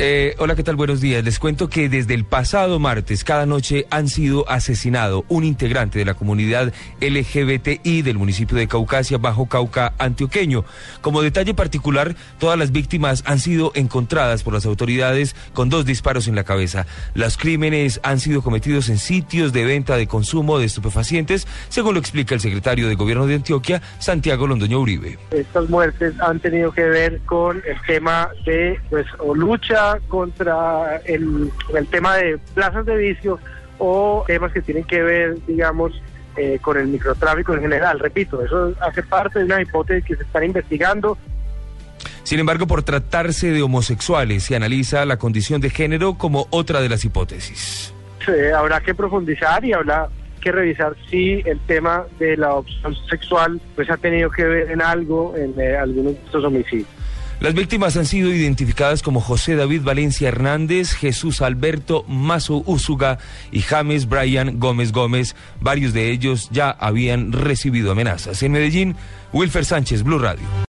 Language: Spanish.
Eh, hola, ¿qué tal? Buenos días. Les cuento que desde el pasado martes, cada noche han sido asesinado un integrante de la comunidad LGBTI del municipio de Caucasia, Bajo Cauca, antioqueño. Como detalle particular, todas las víctimas han sido encontradas por las autoridades con dos disparos en la cabeza. Los crímenes han sido cometidos en sitios de venta de consumo de estupefacientes, según lo explica el secretario de Gobierno de Antioquia, Santiago Londoño Uribe. Estas muertes han tenido que ver con el tema de pues, lucha contra el, el tema de plazas de vicio o temas que tienen que ver, digamos, eh, con el microtráfico en general. Repito, eso hace parte de una hipótesis que se están investigando. Sin embargo, por tratarse de homosexuales, se analiza la condición de género como otra de las hipótesis. habrá que profundizar y habrá que revisar si el tema de la opción sexual pues ha tenido que ver en algo en eh, algunos de estos homicidios. Las víctimas han sido identificadas como José David Valencia Hernández, Jesús Alberto Mazo Úsuga y James Brian Gómez Gómez. Varios de ellos ya habían recibido amenazas. En Medellín, Wilfer Sánchez, Blue Radio.